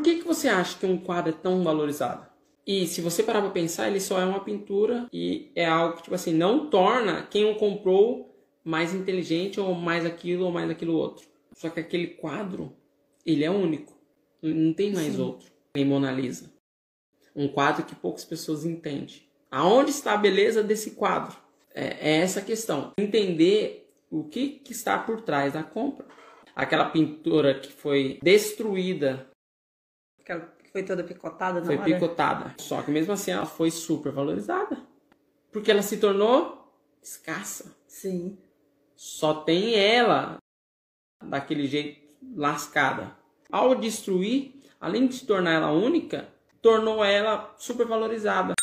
Por que, que você acha que um quadro é tão valorizado? E se você parar para pensar, ele só é uma pintura e é algo que, tipo assim, não torna quem o comprou mais inteligente ou mais aquilo ou mais aquilo outro. Só que aquele quadro, ele é único. Não tem mais Sim. outro. Nem Mona Lisa. Um quadro que poucas pessoas entendem. Aonde está a beleza desse quadro? É, é essa a questão. Entender o que, que está por trás da compra. Aquela pintura que foi destruída. Que foi toda picotada, não Foi hora. picotada. Só que mesmo assim ela foi super valorizada. Porque ela se tornou escassa. Sim. Só tem ela daquele jeito lascada. Ao destruir, além de se tornar ela única, tornou ela super valorizada.